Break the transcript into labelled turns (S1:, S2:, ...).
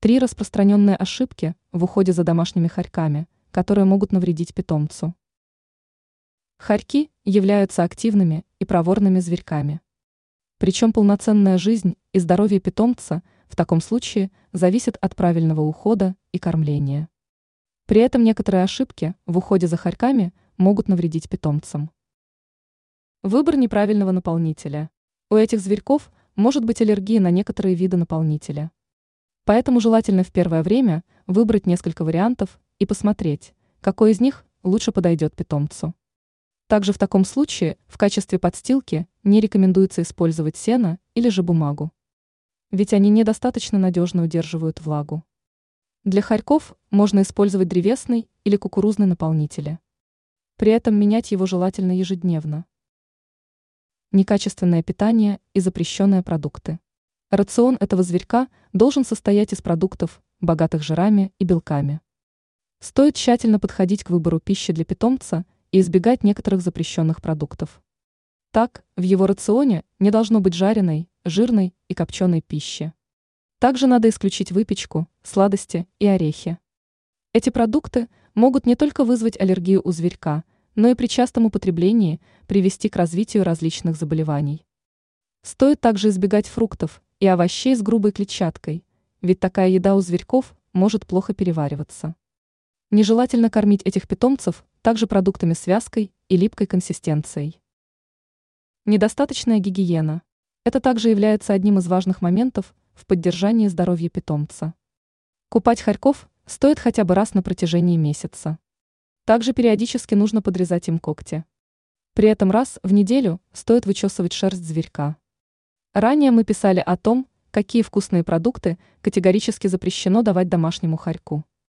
S1: Три распространенные ошибки в уходе за домашними хорьками, которые могут навредить питомцу. Хорьки являются активными и проворными зверьками. Причем полноценная жизнь и здоровье питомца в таком случае зависит от правильного ухода и кормления. При этом некоторые ошибки в уходе за хорьками могут навредить питомцам. Выбор неправильного наполнителя. У этих зверьков может быть аллергия на некоторые виды наполнителя. Поэтому желательно в первое время выбрать несколько вариантов и посмотреть, какой из них лучше подойдет питомцу. Также в таком случае в качестве подстилки не рекомендуется использовать сено или же бумагу. Ведь они недостаточно надежно удерживают влагу. Для хорьков можно использовать древесный или кукурузный наполнители. При этом менять его желательно ежедневно. Некачественное питание и запрещенные продукты. Рацион этого зверька должен состоять из продуктов, богатых жирами и белками. Стоит тщательно подходить к выбору пищи для питомца и избегать некоторых запрещенных продуктов. Так, в его рационе не должно быть жареной, жирной и копченой пищи. Также надо исключить выпечку, сладости и орехи. Эти продукты могут не только вызвать аллергию у зверька, но и при частом употреблении привести к развитию различных заболеваний. Стоит также избегать фруктов, и овощей с грубой клетчаткой, ведь такая еда у зверьков может плохо перевариваться. Нежелательно кормить этих питомцев также продуктами с вязкой и липкой консистенцией. Недостаточная гигиена. Это также является одним из важных моментов в поддержании здоровья питомца. Купать хорьков стоит хотя бы раз на протяжении месяца. Также периодически нужно подрезать им когти. При этом раз в неделю стоит вычесывать шерсть зверька. Ранее мы писали о том, какие вкусные продукты категорически запрещено давать домашнему хорьку.